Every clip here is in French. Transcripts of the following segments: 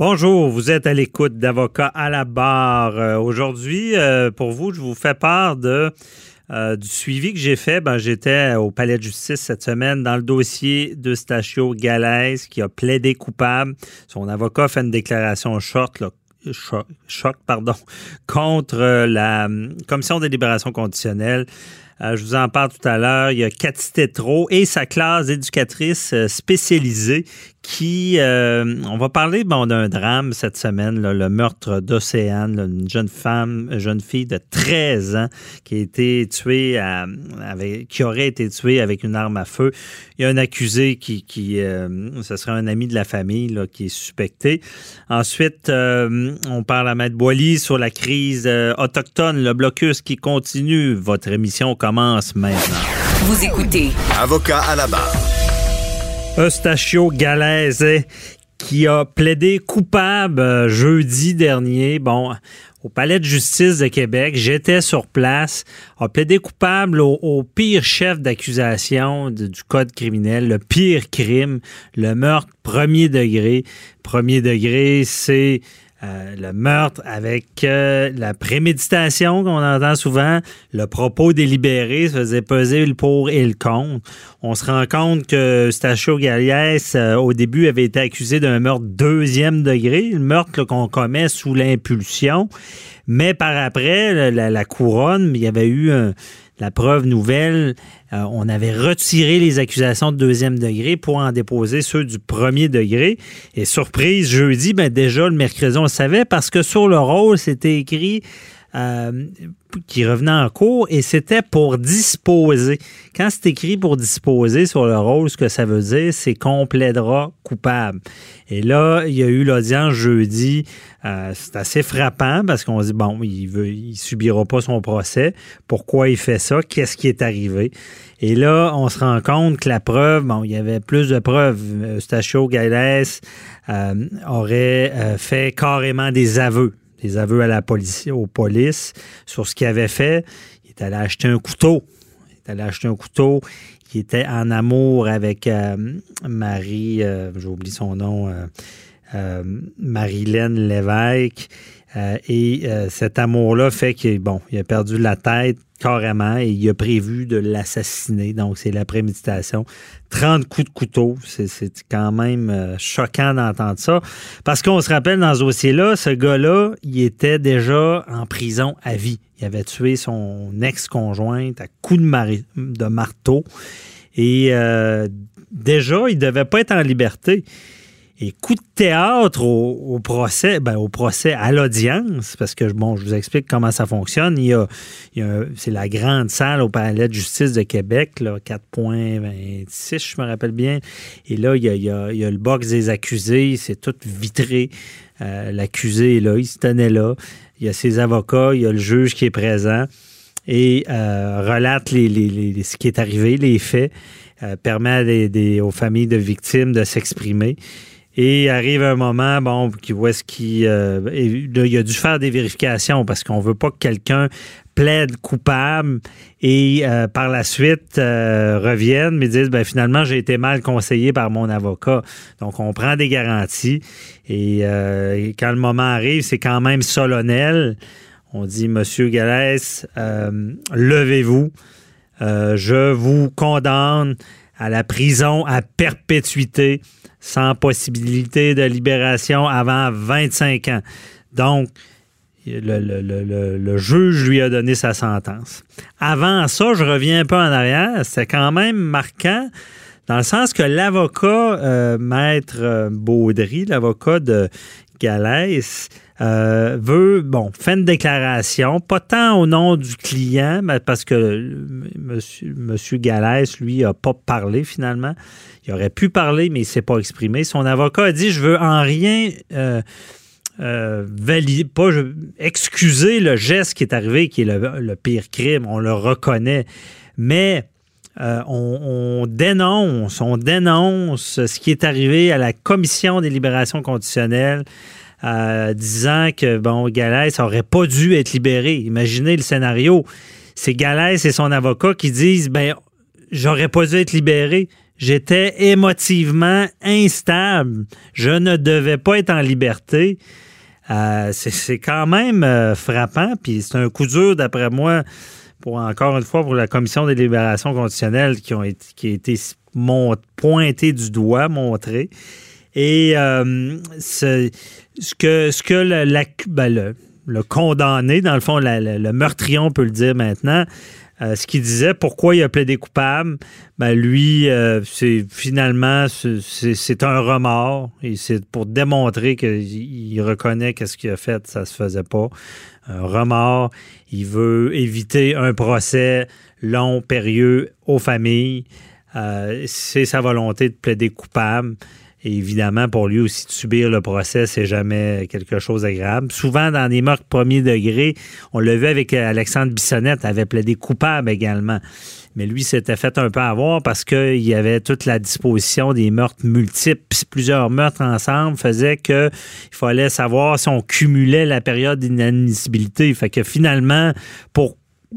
Bonjour, vous êtes à l'écoute d'Avocats à la barre. Euh, aujourd'hui, euh, pour vous, je vous fais part euh, du suivi que j'ai fait. Ben, J'étais au Palais de justice cette semaine dans le dossier de Stachio qui a plaidé coupable. Son avocat fait une déclaration choc, pardon, contre la Commission des libérations conditionnelles. je vous en parle tout à l'heure. Il y a Cathy Tétrault et sa classe d'éducatrice spécialisée qui, euh, on va parler bon, d'un drame cette semaine, le meurtre d'Océane, une jeune femme, une jeune fille de 13 ans qui a été tuée, avec, qui aurait été tuée avec une arme à feu. Il y a un accusé qui, qui euh, ce serait un ami de la famille là, qui est suspecté. Ensuite, euh, on parle à Maître Boily sur la crise autochtone, le blocus qui continue. Votre émission commence maintenant. Vous écoutez. Avocat à la barre. Eustachio Galaise qui a plaidé coupable euh, jeudi dernier. Bon, au Palais de justice de Québec. J'étais sur place, a plaidé coupable au, pire chef d'accusation du code criminel, le pire crime, le meurtre premier degré. Premier degré, c'est euh, le meurtre avec euh, la préméditation qu'on entend souvent, le propos délibéré, ça faisait peser le pour et le contre. On se rend compte que Stachio Galiès, euh, au début, avait été accusé d'un meurtre deuxième degré, le meurtre qu'on commet sous l'impulsion. Mais par après, la, la couronne, il y avait eu un la preuve nouvelle, euh, on avait retiré les accusations de deuxième degré pour en déposer ceux du premier degré. Et surprise, jeudi, ben déjà le mercredi, on le savait parce que sur le rôle, c'était écrit euh, qui revenait en cours et c'était pour disposer. Quand c'est écrit pour disposer sur le rôle, ce que ça veut dire, c'est qu'on plaidera coupable. Et là, il y a eu l'audience jeudi. Euh, c'est assez frappant parce qu'on dit, bon, il veut, il subira pas son procès. Pourquoi il fait ça? Qu'est-ce qui est arrivé? Et là, on se rend compte que la preuve, bon, il y avait plus de preuves. Eustachio Gales euh, aurait fait carrément des aveux des aveux à la police, aux polices sur ce qu'il avait fait. Il est allé acheter un couteau. Il est allé acheter un couteau. Il était en amour avec euh, Marie, euh, j'oublie son nom, euh, euh Marilène Lévesque. Et cet amour-là fait qu'il bon, il a perdu la tête carrément et il a prévu de l'assassiner. Donc, c'est la préméditation. 30 coups de couteau. C'est quand même euh, choquant d'entendre ça. Parce qu'on se rappelle dans ce dossier-là, ce gars-là, il était déjà en prison à vie. Il avait tué son ex-conjointe à coups de, de marteau. Et euh, déjà, il devait pas être en liberté. Et coup de théâtre au, procès, ben, au procès à l'audience, parce que bon, je vous explique comment ça fonctionne. Il y a, c'est la grande salle au palais de justice de Québec, là, 4.26, je me rappelle bien. Et là, il y a, le box des accusés, c'est tout vitré. Euh, l'accusé est là, il se tenait là. Il y a ses avocats, il y a le juge qui est présent et euh, relate les, ce qui est arrivé, les faits, euh, permet aux familles de victimes de s'exprimer. Et arrive un moment, bon, qui voit ce qui. Euh, il a dû faire des vérifications parce qu'on veut pas que quelqu'un plaide coupable et euh, par la suite euh, revienne mais disent ben finalement j'ai été mal conseillé par mon avocat. Donc on prend des garanties et, quand le moment arrive, c'est quand même solennel. On dit Monsieur Galès, levez-vous. je vous condamne à la prison à perpétuité sans possibilité de libération avant 25 ans. Donc, le, juge lui a donné sa sentence. Avant ça, je reviens un peu en arrière, c'était quand même marquant dans le sens que l'avocat, euh, maître euh, Baudry, l'avocat de Galès, euh, veut, bon, fait une déclaration, pas tant au nom du client, mais parce que monsieur, monsieur Galès, lui, n'a pas parlé finalement. Il aurait pu parler, mais il ne s'est pas exprimé. Son avocat a dit Je veux en rien. Euh, euh, pas excuser le geste qui est arrivé, qui est le, pire crime, on le reconnaît, mais euh, on, dénonce, on dénonce ce qui est arrivé à la commission des libérations conditionnelles, disant que bon, Galès n'aurait pas dû être libéré. Imaginez le scénario. C'est Galès et son avocat qui disent ben j'aurais pas dû être libéré J'étais émotivement instable. Je ne devais pas être en liberté. Euh, c'est quand même euh, frappant, puis c'est un coup dur, d'après moi, pour encore une fois, pour la Commission des libérations conditionnelles qui, ont été, qui a été pointé du doigt, montré. Et euh, ce, que, ce que la, ben, le, condamné, dans le fond, le meurtrier, on peut le dire maintenant, euh, ce qu'il disait, pourquoi il a plaidé coupable, ben lui, euh, c'est finalement, c'est un remords. Et c'est pour démontrer qu'il reconnaît que ce qu'il a fait, ça se faisait pas. Un remords. Il veut éviter un procès long, périlleux aux familles. Euh, c'est sa volonté de plaider coupable. Évidemment, pour lui aussi subir le procès, c'est jamais quelque chose d'agréable. Souvent, dans des meurtres premier degré, on l'a vu avec Alexandre Bissonnette, avait plaidé coupable également. Mais lui s'était fait un peu avoir parce qu'il y avait toute la disposition des meurtres multiples. Plusieurs meurtres ensemble faisaient qu'il fallait savoir si on cumulait la période d'inadmissibilité. Fait que finalement, pour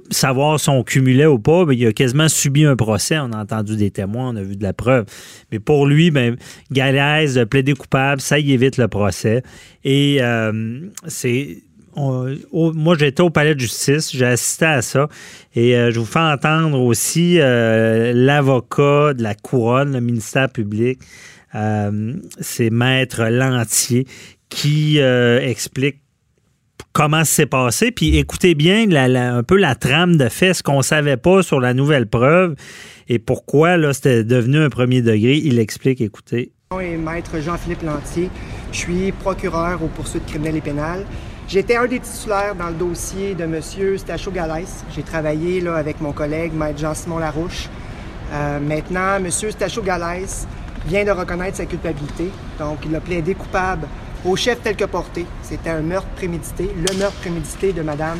savoir si on cumulait ou pas, il a quasiment subi un procès. On a entendu des témoins, on a vu de la preuve. Mais pour lui, ben, Galaise de plaider coupable, ça y évite le procès. Et euh, c'est. moi, j'étais au palais de justice, j'ai assisté à ça. Et euh, je vous fais entendre aussi euh, l'avocat de la couronne, le ministère public. c'est Maître Lantier qui explique comment c'est passé. Puis écoutez bien un peu la trame de fait, ce qu'on savait pas sur la nouvelle preuve et pourquoi là, c'était devenu un premier degré. Il explique, écoutez. Et maître Jean-Philippe Lantier. Je suis procureur aux poursuites criminelles et pénales. J'étais un des titulaires dans le dossier de M. Stacho Galès. J'ai travaillé là, avec mon collègue, maître Jean-Simon Larouche. Euh, maintenant, M. Stacho Galès vient de reconnaître sa culpabilité. Donc, il a plaidé coupable au chef tel que porté. C'était un meurtre prémédité, le meurtre prémédité de Mme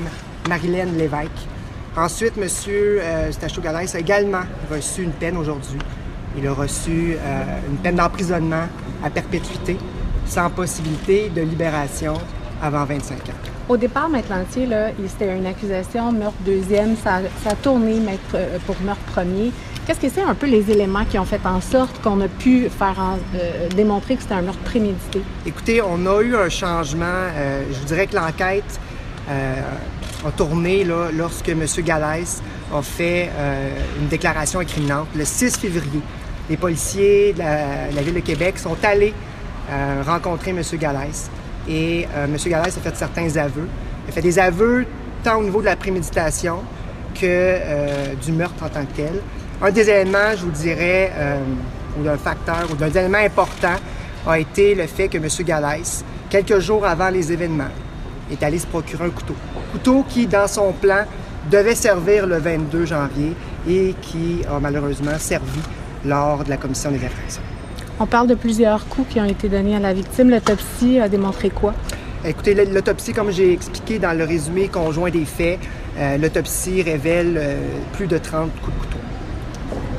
Marilène Lévesque. Ensuite, M. Euh, a également reçu une peine aujourd'hui. Il a reçu euh, une peine d'emprisonnement à perpétuité, sans possibilité de libération avant 25 ans. Au départ, Maître Lantier, c'était une accusation meurtre deuxième. Ça, ça a tourné euh, pour meurtre premier. Qu'est-ce que c'est un peu les éléments qui ont fait en sorte qu'on a pu faire euh, démontrer que c'était un meurtre prémédité? Écoutez, on a eu un changement. Euh, je vous dirais que l'enquête euh, a tourné là, lorsque M. Galès a fait une déclaration incriminante le 6 février. Les policiers de la, Ville de Québec sont allés rencontrer M. Galès et M. Galès a fait certains aveux. Il a fait des aveux tant au niveau de la préméditation que du meurtre en tant que tel. Un des éléments, je vous dirais, euh, ou d'un facteur, ou d'un élément important, a été le fait que M. Galès, quelques jours avant les événements, est allé se procurer un couteau. Couteau qui, dans son plan, devait servir le 22 janvier et qui a malheureusement servi lors de la commission des infractions. On parle de plusieurs coups qui ont été donnés à la victime. L'autopsie a démontré quoi? Écoutez, l'autopsie, comme j'ai expliqué dans le résumé conjoint des faits, euh, l'autopsie révèle euh, plus de 30 coups de couteau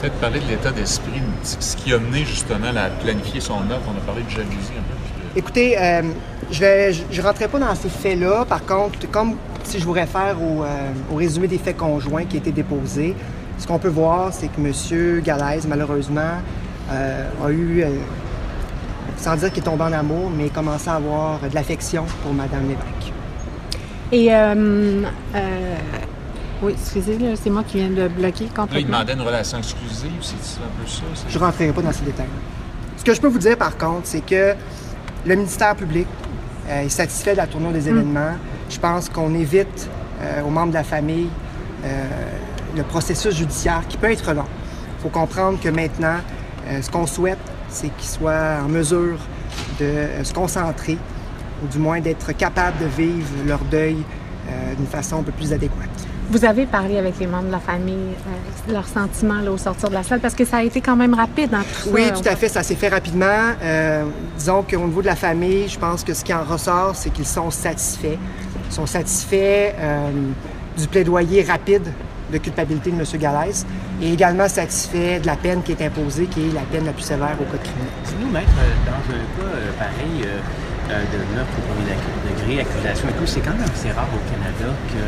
peut-être parler de l'état d'esprit, ce qui a mené justement à planifier son œuvre. On a parlé de jalousie un peu. Écoutez, euh, je ne rentrerai pas dans ces faits-là. Par contre, comme si je vous réfère au, euh, au, résumé des faits conjoints qui a été déposé, ce qu'on peut voir, c'est que M. Galaise, malheureusement, euh, a eu, sans dire qu'il est tombé en amour, mais commencé à avoir de l'affection pour Mme Lévesque. Et oui, excusez, c'est moi qui viens de bloquer complètement. Là, il demandait une relation exclusive, c'est un peu ça? Je ne rentrerai pas dans ces détails. Ce que je peux vous dire, par contre, c'est que le ministère public euh, est satisfait de la tournure des hmm. événements. Je pense qu'on évite euh, aux membres de la famille euh, le processus judiciaire qui peut être long. Il faut comprendre que maintenant, ce qu'on souhaite, c'est qu'ils soient en mesure de se concentrer, ou du moins d'être capables de vivre leur deuil d'une façon un peu plus adéquate. Vous avez parlé avec les membres de la famille, euh, leurs sentiments là, au sortir de la salle, parce que ça a été quand même rapide. Hein, tout oui, tout à fait, ça s'est fait rapidement. Euh, disons qu'au niveau de la famille, je pense que ce qui en ressort, c'est qu'ils sont satisfaits. Ils sont satisfaits euh, du plaidoyer rapide de culpabilité de M. Galès et également satisfaits de la peine qui est imposée, qui est la peine la plus sévère au code criminel. Nous, maître, dans un cas pareil, de meurtre au premier degré, accusation et tout, c'est quand même assez rare au Canada que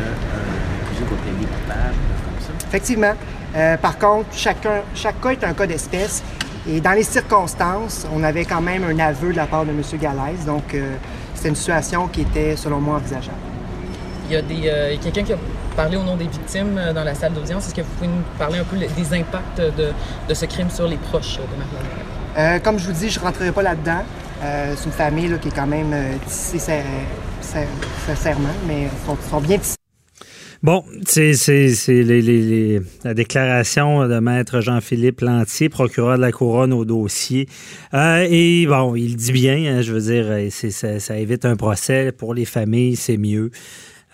Effectivement. Euh, par contre, chacun, chaque cas est un cas d'espèce Et dans les circonstances, on avait quand même un aveu de la part de M. Galaise, donc euh, c'était une situation qui était, selon moi, envisageable. Il y a des, euh, quelqu'un qui a parlé au nom des victimes euh, dans la salle d'audience. Est-ce que vous pouvez nous parler un peu des impacts de, de ce crime sur les proches de Marlène? Euh, comme je vous dis, je ne rentrerai pas là-dedans. Euh, c'est une famille là, qui est quand même tissée sincèrement, mais ils sont, sont bien tissés. Bon, c'est la déclaration de maître Jean-Philippe Lantier, procureur de la couronne au dossier. Euh, et bon, il dit bien, hein, je veux dire, ça, ça, évite un procès. Pour les familles, c'est mieux.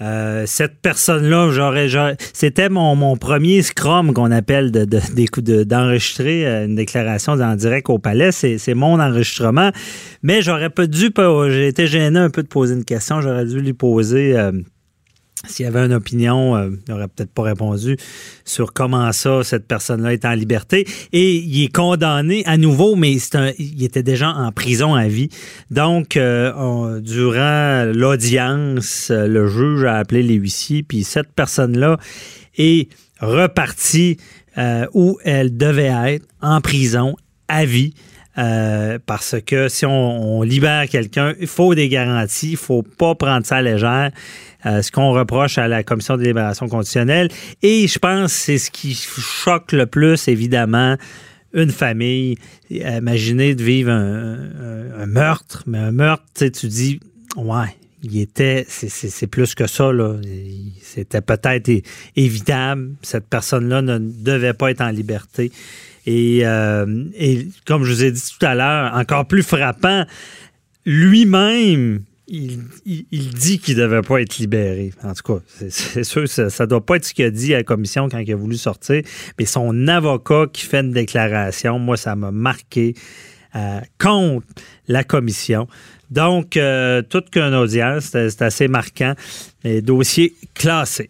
Euh, cette personne-là, j'aurais, c'était mon, premier scrum qu'on appelle de, de, d'enregistrer euh, une déclaration en direct au palais. C'est, mon enregistrement. Mais j'aurais pas dû, j'ai été gêné un peu de poser une question. J'aurais dû lui poser euh, s'il y avait une opinion, euh, il n'aurait peut-être pas répondu sur comment ça, cette personne-là est en liberté. Et il est condamné à nouveau, mais un, il était déjà en prison à vie. Donc, euh, durant l'audience, le juge a appelé les huissiers, puis cette personne-là est repartie euh, où elle devait être, en prison, à vie. Euh, parce que si on, libère quelqu'un, il faut des garanties, il faut pas prendre ça à légère. Euh, ce qu'on reproche à la commission de libération conditionnelle. Et je pense que c'est ce qui choque le plus, évidemment, une famille. Imaginez de vivre un, un, un meurtre, mais un meurtre, tu dis, ouais, il était, c'est plus que ça, là. C'était peut-être évitable. Cette personne-là ne devait pas être en liberté. Et, euh, et comme je vous ai dit tout à l'heure, encore plus frappant, lui-même, il, dit qu'il ne devait pas être libéré. En tout cas, c'est sûr, ça ne doit pas être ce qu'il a dit à la commission quand il a voulu sortir, mais son avocat qui fait une déclaration, moi, ça m'a marqué euh, contre la commission. Donc, euh, toute qu'une audience, c'est assez marquant. Dossier classé.